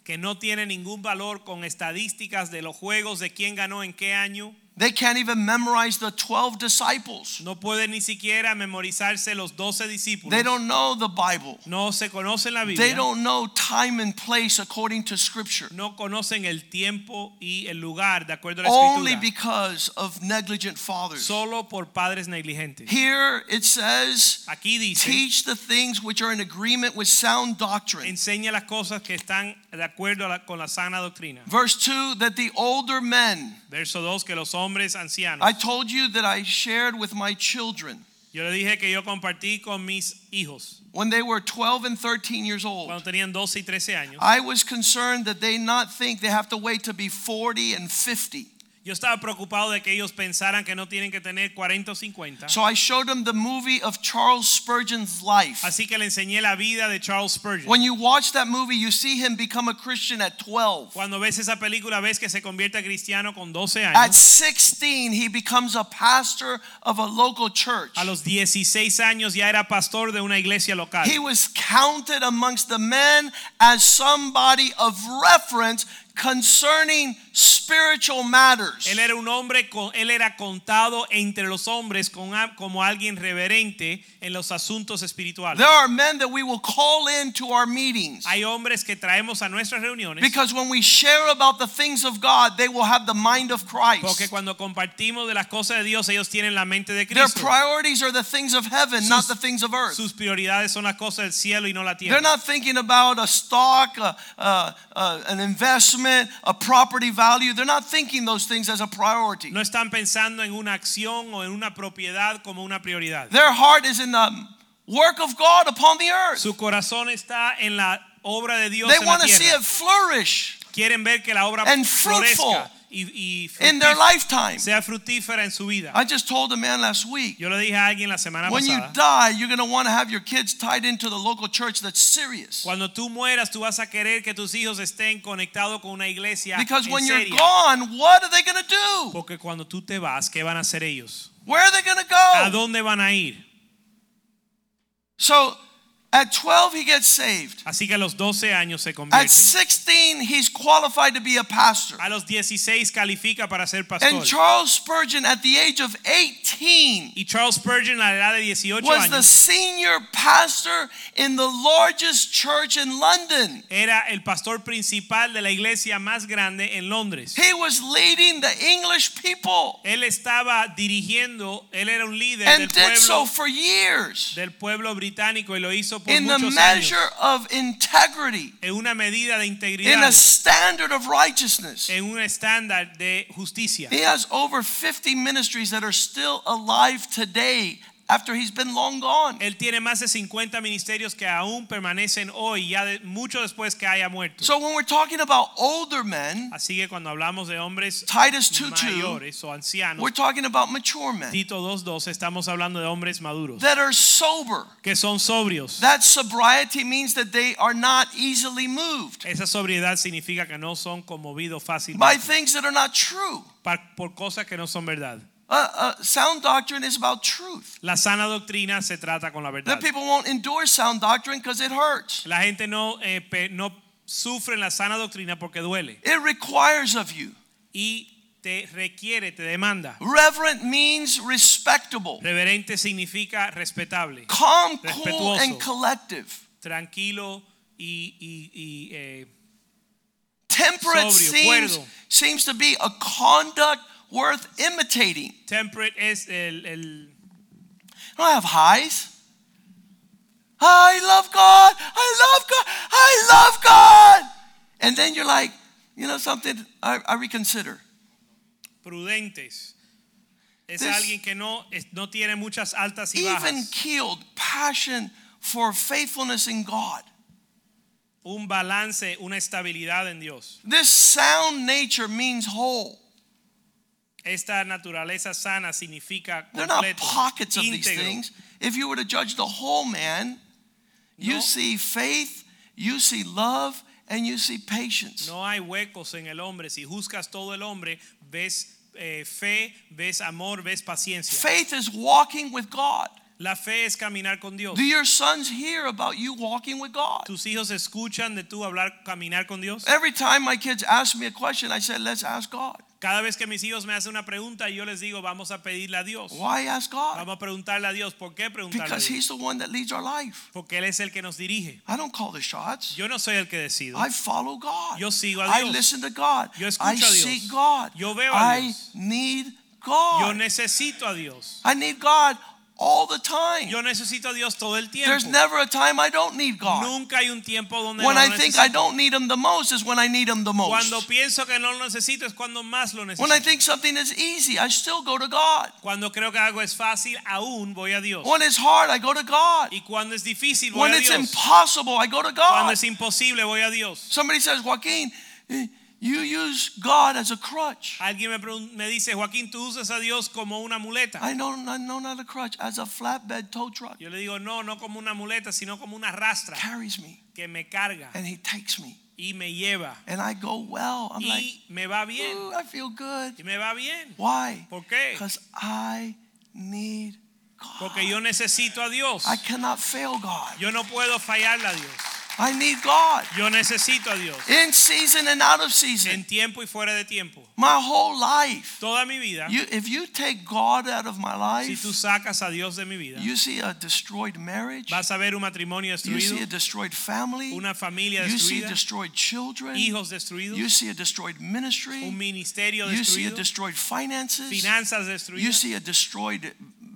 que no tienen ningún valor, con estadísticas de los juegos, de quién ganó en qué año. They can't even memorize the 12 disciples. No pueden ni siquiera memorizarse los 12 discípulos. They don't know the Bible. no se conocen la Biblia. They don't know time and place according to scripture. no conocen el tiempo y el lugar de acuerdo a la escritura. Only because of negligent fathers. Solo por padres negligentes. Here it says, Aquí dice, teach the things which are in agreement with sound doctrine. enseña las cosas que están de acuerdo con la sana doctrina. Verse 2 that the older men, Verso 2, que los hombres ancianos. I told you that I shared with my children Yo le dije que yo compartí con mis hijos when they were 12 and 13 years old. cuando tenían 12 y 13 años. I was concerned that they not think they have to wait to be 40 and 50. Yo estaba preocupado de que ellos pensaran que no tienen que tener 40 o 50. So I showed them the movie of Charles Spurgeon's life. Así que le enseñé la vida de Charles Spurgeon. When you watch that movie, you see him become a Christian at 12. Cuando ves esa película ves que se convierte a cristiano con 12 años. At 16, he becomes a pastor of a local church. A los 16 años ya era pastor de una iglesia local. He was counted amongst the men as somebody of reference concerning spiritual matters. Él era un hombre, él era contado entre los hombres como alguien reverente en los asuntos espirituales. There are men that we will call into our meetings Hay hombres que traemos a nuestras reuniones because when we share about the things of God, they will have the mind of Christ. porque cuando compartimos de las cosas de Dios ellos tienen la mente de Their Cristo. priorities are the things of heaven, not the things of earth. Sus prioridades son las cosas del cielo y no la They're tierra. not thinking about a stock, a, a- a- an investment, a property value. They're not thinking those things as a priority. No están pensando en una acción o en una propiedad como una prioridad. Their heart is in the work of God upon the earth. Su corazón está en la obra de Dios They en la want to see tierra. it flourish Quieren ver que la obra and fruitful florezca y, y in their lifetime. sea fructífera en su vida. I just told a man last week Yo le dije a alguien la semana when you die, you're going to want to have your kids tied into the local church that's serious. cuando tú mueras, tú vas a querer que tus hijos estén conectados con una iglesia Because en when you're gone, what are they going to do? Porque cuando tú te vas, ¿qué van a hacer ellos? Where are they going to go? ¿A dónde van a ir? So At 12, he gets saved. Así que a los 12 años se convierte. At 16, he's qualified to be a pastor. A los 16 califica para ser pastor. And. Charles Spurgeon, at the age of 18, Y Charles Spurgeon a la edad de 18 was the senior pastor in the largest church in London. era el pastor principal de la iglesia más grande en Londres. He was leading the English people Él estaba dirigiendo, él era un líder and del did so for years del pueblo británico y lo hizo por in the muchos measure años. of integrity, En una medida de integridad, in a standard of righteousness. en un estándar de justicia. He has over 50 ministries that are still alive today after he's been long gone. Él tiene más de 50 ministerios que aún permanecen hoy, ya de, mucho después que haya muerto. So when we're talking about older men, Así que cuando hablamos de hombres Titus 2:2, mayores o ancianos, we're talking about mature men Tito 2.2, estamos hablando de hombres maduros that are sober. que son sobrios. That sobriety means that they are not easily moved Esa sobriedad significa que no son conmovidos by things that are not true. por cosas que no son verdad. Uh, uh, sound doctrine is about truth. La sana doctrina se trata con la verdad. The people won't endure sound doctrine because it hurts. La gente no, eh, pe- no sufre en la sana doctrina porque duele It requires of you. y te requiere, te demanda. Reverent means respectable, Reverente significa respetable, calm, cool, and collective. tranquilo y, y- y, eh, Temperate Sobrio, seems, cuerdo. seems to be a conduct worth imitating. temperate es el, el I don't have highs. I love God. I love God. I love God. And then you're like, you know something? I, I reconsider. prudentes. Es This- alguien que no, es- no tiene muchas altas y bajas. Even killed passion for faithfulness in God. Un balance, una estabilidad en Dios. This sound nature means whole. Esta naturaleza sana significa They're not completo, pockets of these íntegro. things. If you were to judge the whole man, you No. see faith, you see love, and you see patience. No hay huecos en el hombre. Si juzgas todo el hombre, ves eh, fe, ves amor, ves paciencia. Faith is walking with God. La fe es caminar con Dios. Do your sons hear about you walking with God? Tus hijos escuchan de tú hablar, caminar con Dios. Every time my kids ask me a question, I said, let's ask God. Cada vez que mis hijos me hacen una pregunta, yo les digo, vamos a pedirle a Dios. Why ask God? Vamos a preguntarle a Dios. ¿Por qué preguntarle Because? He's the one that leads our life. Porque Él es el que nos dirige. I don't call the shots. Yo no soy el que decido. I follow God. Yo sigo a I Dios. listen to God. Yo escucho I a Dios. seek God. Yo veo a I Dios. need Yo God. necesito a Dios. I need God all the time. Yo necesito a Dios todo el tiempo. There's never a time I don't need God. Nunca hay un tiempo donde When no I think I don't need Him the most is when I need Him the most. Cuando pienso que no lo necesito es cuando más lo necesito. When I think something is easy, I still go to God. Cuando creo que algo es fácil, aún voy a Dios. When it's hard, I go to God. Y cuando es difícil, voy When a it's Dios. impossible, I go to God. Cuando es imposible, voy a Dios. Somebody says, Joaquin, eh, you use God as a crutch. Alguien me, me dice, Joaquín, tú usas a Dios como una muleta. I know, I know not a crutch, as a flatbed tow truck. Yo le digo, no, no como una muleta, sino como una rastra Carries me que me carga and He takes me. y me lleva. And I go well. I'm like, Y me va bien. ooh, I feel good. Y me va bien. Why? ¿Por qué? Because I need God. Porque yo necesito a Dios. I cannot fail God. Yo no puedo fallarle a Dios. I need God Yo necesito a Dios. in season and out of season. En tiempo y fuera de tiempo. My whole life. Toda mi vida, You, if you take God out of my si life, tú sacas a Dios de mi vida, you see a destroyed marriage. vas a ver un matrimonio You see a destroyed family. una familia You see destruida, destroyed children. hijos destruidos, You see a destroyed ministry. un ministerio You see a destroyed finances. finanzas You see a destroyed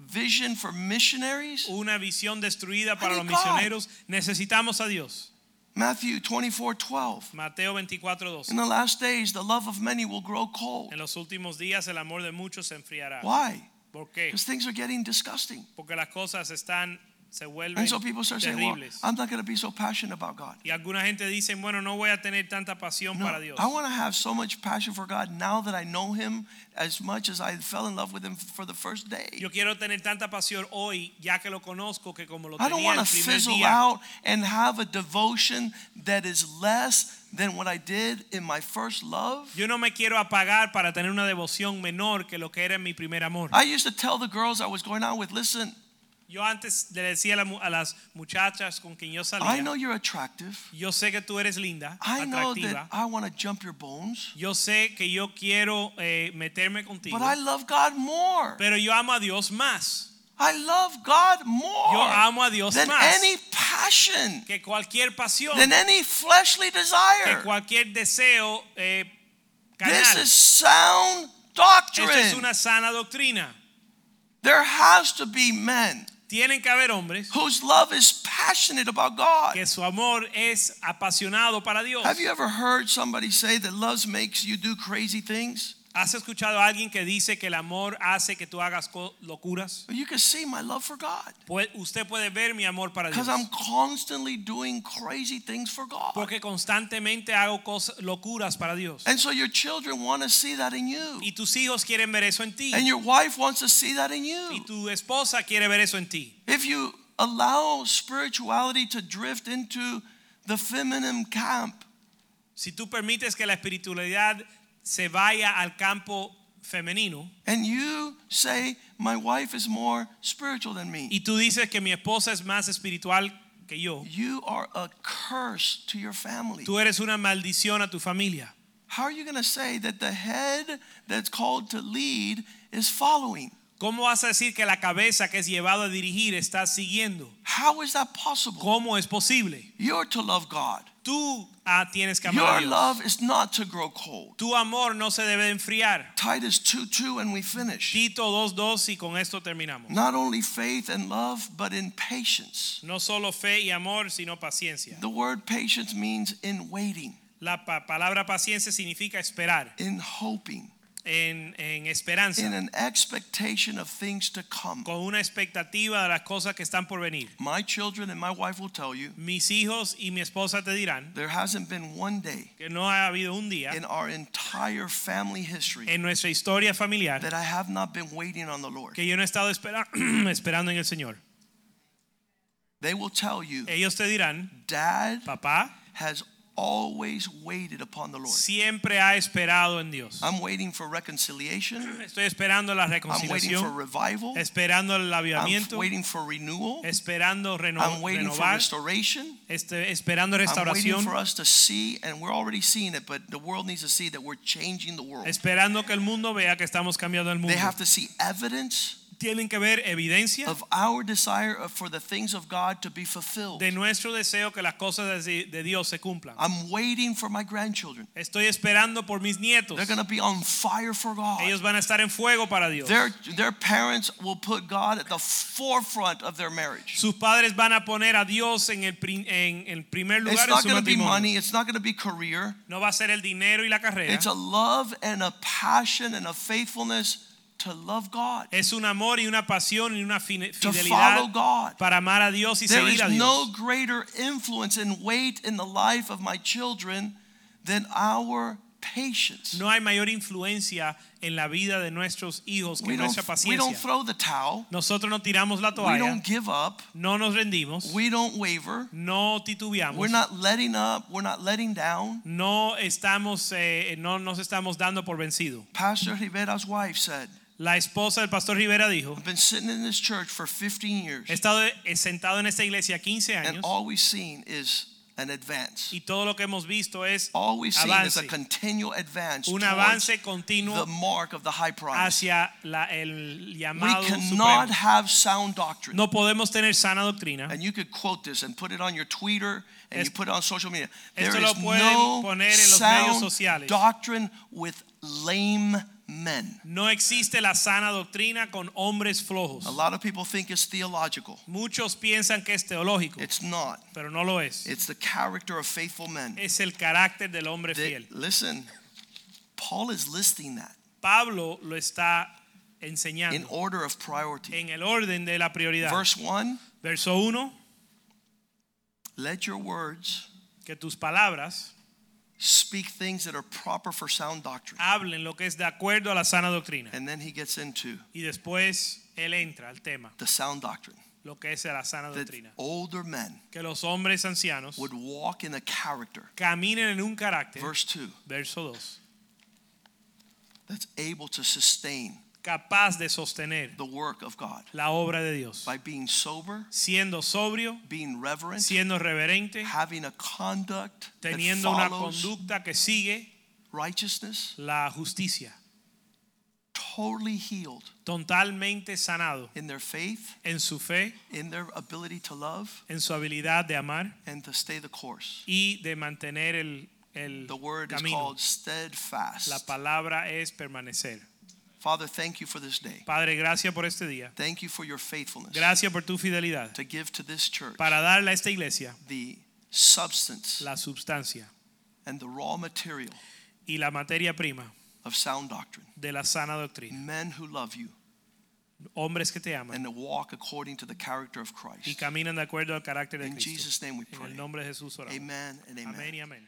vision for missionaries. una visión destruida para los need God. misioneros. Necesitamos a Dios. Matthew 24 12. Mateo 24, 12. In the last days, the love of many will grow cold. En los últimos días el amor de muchos se enfriará. Why? ¿Por qué? Because things are getting disgusting. Porque las cosas están, se vuelven And so people start saying, well. I'm not going to be so passionate about God. Y alguna gente dice, bueno, no voy a tener tanta pasión No, para Dios. I want to have so much passion for God now that I know Him as much as I fell in love with Him for the first day. Yo quiero tener tanta pasión hoy, ya que lo conozco, que como lo I don't want to fizzle día. out and have a devotion that is less than what I did in my first love. Yo no me quiero apagar para tener una devoción menor que lo que era en mi primer amor. I used to tell the girls I was going out with, listen, Yo antes le decía a, las muchachas con quien yo I salía, know you're attractive. yo sé que tú eres linda, I know that atractiva. I want to jump your bones. Yo sé que yo quiero eh, meterme contigo, But I love God more. pero yo amo a Dios más. I love God more Yo amo a Dios than más any passion, que cualquier pasión, than any fleshly que desire. cualquier deseo eh, This is sound Esto es doctrine. una sana doctrina. There has to be men Tienen que haber hombres whose love is passionate about God. que su amor es apasionado para Dios. Have you ever heard somebody say that love makes you do crazy things? ¿Has escuchado a alguien que dice que el amor hace que tú hagas locuras? You can see my love for God Pues usted puede ver mi amor para Dios. because I'm constantly doing crazy things for God. Porque constantemente hago cosas, locuras para Dios. And so your children want to see that in you. Y tus hijos quieren ver eso en ti. And your wife wants to see that in Y you. tu esposa quiere ver eso en ti. If you allow spirituality to drift into the feminine camp, Si tú permites que la espiritualidad se vaya al campo femenino and you say, My wife is more spiritual than me, y tú dices que mi esposa es más espiritual que yo, you are a curse to your family. tú eres una maldición a tu familia. How are you going to say that the head that's called to lead is following? ¿Cómo vas a decir que la cabeza que es llevado a dirigir está siguiendo? How is that possible? ¿Cómo es posible? You're to love God. Tú ah, tienes que amar a Your Dios. love is not to grow cold. Tu amor no se debe de enfriar. Titus 2 2, and we finish. Tito 2.2 y con esto terminamos. Not only faith and love, but in patience. No solo fe y amor, sino paciencia. The word patience means in waiting, La pa- palabra paciencia significa esperar, in hoping, en, en esperanza, in an expectation of things to come. con una expectativa de las cosas que están por venir. My children and my wife will tell you Mis hijos y mi esposa te dirán there hasn't been one day que no ha habido un día in our entire family history en nuestra historia familiar that I have not been waiting on the Lord. que yo no he estado espera- esperando en el Señor. They will tell you, Ellos te dirán, Dad papá has always waited upon the Lord. siempre ha esperado en Dios. I'm waiting for reconciliation. Estoy esperando la reconciliación. I'm waiting for revival. esperando el avivamiento. I'm waiting for renewal. esperando reno- I'm waiting for restoration. este- esperando I'm waiting for us to see, and we're already seeing it, but the world needs to see that we're changing the world. esperando que el mundo vea que estamos cambiando el mundo. They have to see evidence Tienen que ver evidencia of our desire for the things of God to be fulfilled. de nuestro deseo que las cosas de, Dios se cumplan. I'm waiting for my grandchildren. Estoy esperando por mis nietos. They're going to be on fire for God. Ellos van a estar en fuego para Dios. Their, their parents will put God at the forefront of their marriage. Sus padres van a poner a Dios en el, en el primer It's lugar en not going to be money, it's not going to be career. No va a ser el dinero y la carrera. It's a love and a passion and a faithfulness to love God, Es un amor y una pasión y una to follow fidelidad God. para amar a Dios y There is seguir a Dios. no greater influence and weight in the life of my children than our patience. No hay mayor influencia en la vida de nuestros hijos que We don't, we don't throw the towel. Nosotros no tiramos la toalla. We don't give up. no nos rendimos, We don't waver. no titubeamos. We're not letting up. We're not letting down. no estamos eh, no nos estamos dando por vencido. Pastor Rivera's wife said, La esposa del pastor Rivera dijo, I've been sitting in this church for 15 years, he estado eh, sentado en esta iglesia 15 and años all we've seen is an advance. y todo lo que hemos visto es All we've seen is a avance, continual advance un avance continuo the mark of the high price. hacia la- el We cannot supremo. have sound doctrine. No podemos tener sana doctrina. And you could quote this and put it on your Twitter and you put it on social media. There lo is no poner en los medios sound sociales. doctrine with lame men. No existe la sana doctrina con hombres flojos. A lot of people think it's theological. Muchos piensan que es teológico, It's not. pero no lo es. It's the character of faithful men. Es el carácter del hombre That- fiel. listen, Paul is listing that Pablo lo está enseñando. in order of priority. en el orden de la prioridad. Verse 1 Verso 1, let your words que tus palabras speak things that are proper for sound doctrine. hablen lo que es de acuerdo a la sana doctrina. And then he gets into Y después él entra al tema, the sound doctrine lo que es la sana that doctrina. older men Que los hombres ancianos would walk in a character. caminen en un carácter, Verse 2 verso 2, that's able to sustain capaz de sostener the work of God la obra de Dios. by being sober, Siendo sobrio, being reverent, siendo reverente, having a conduct that teniendo una follows conducta que sigue righteousness, la justicia. totally healed Totalmente sanado in their faith, en su fe, in their ability to love, en su habilidad de amar and to stay the course. y de mantener el, el The word is camino. called steadfast. La palabra es permanecer. Father, thank you for this day. Padre, gracias por este día. Thank you for your faithfulness Gracias por tu fidelidad to give to this church para darle a esta iglesia the substance la sustancia and the raw material y la materia prima of sound doctrine. de la sana doctrina. Men who love you Hombres que te aman and to walk according to the character of Christ. y caminan de acuerdo al carácter de In Cristo. Jesus' name we pray. En el nombre de Jesús oramos. Amen and amen. Amén y amén.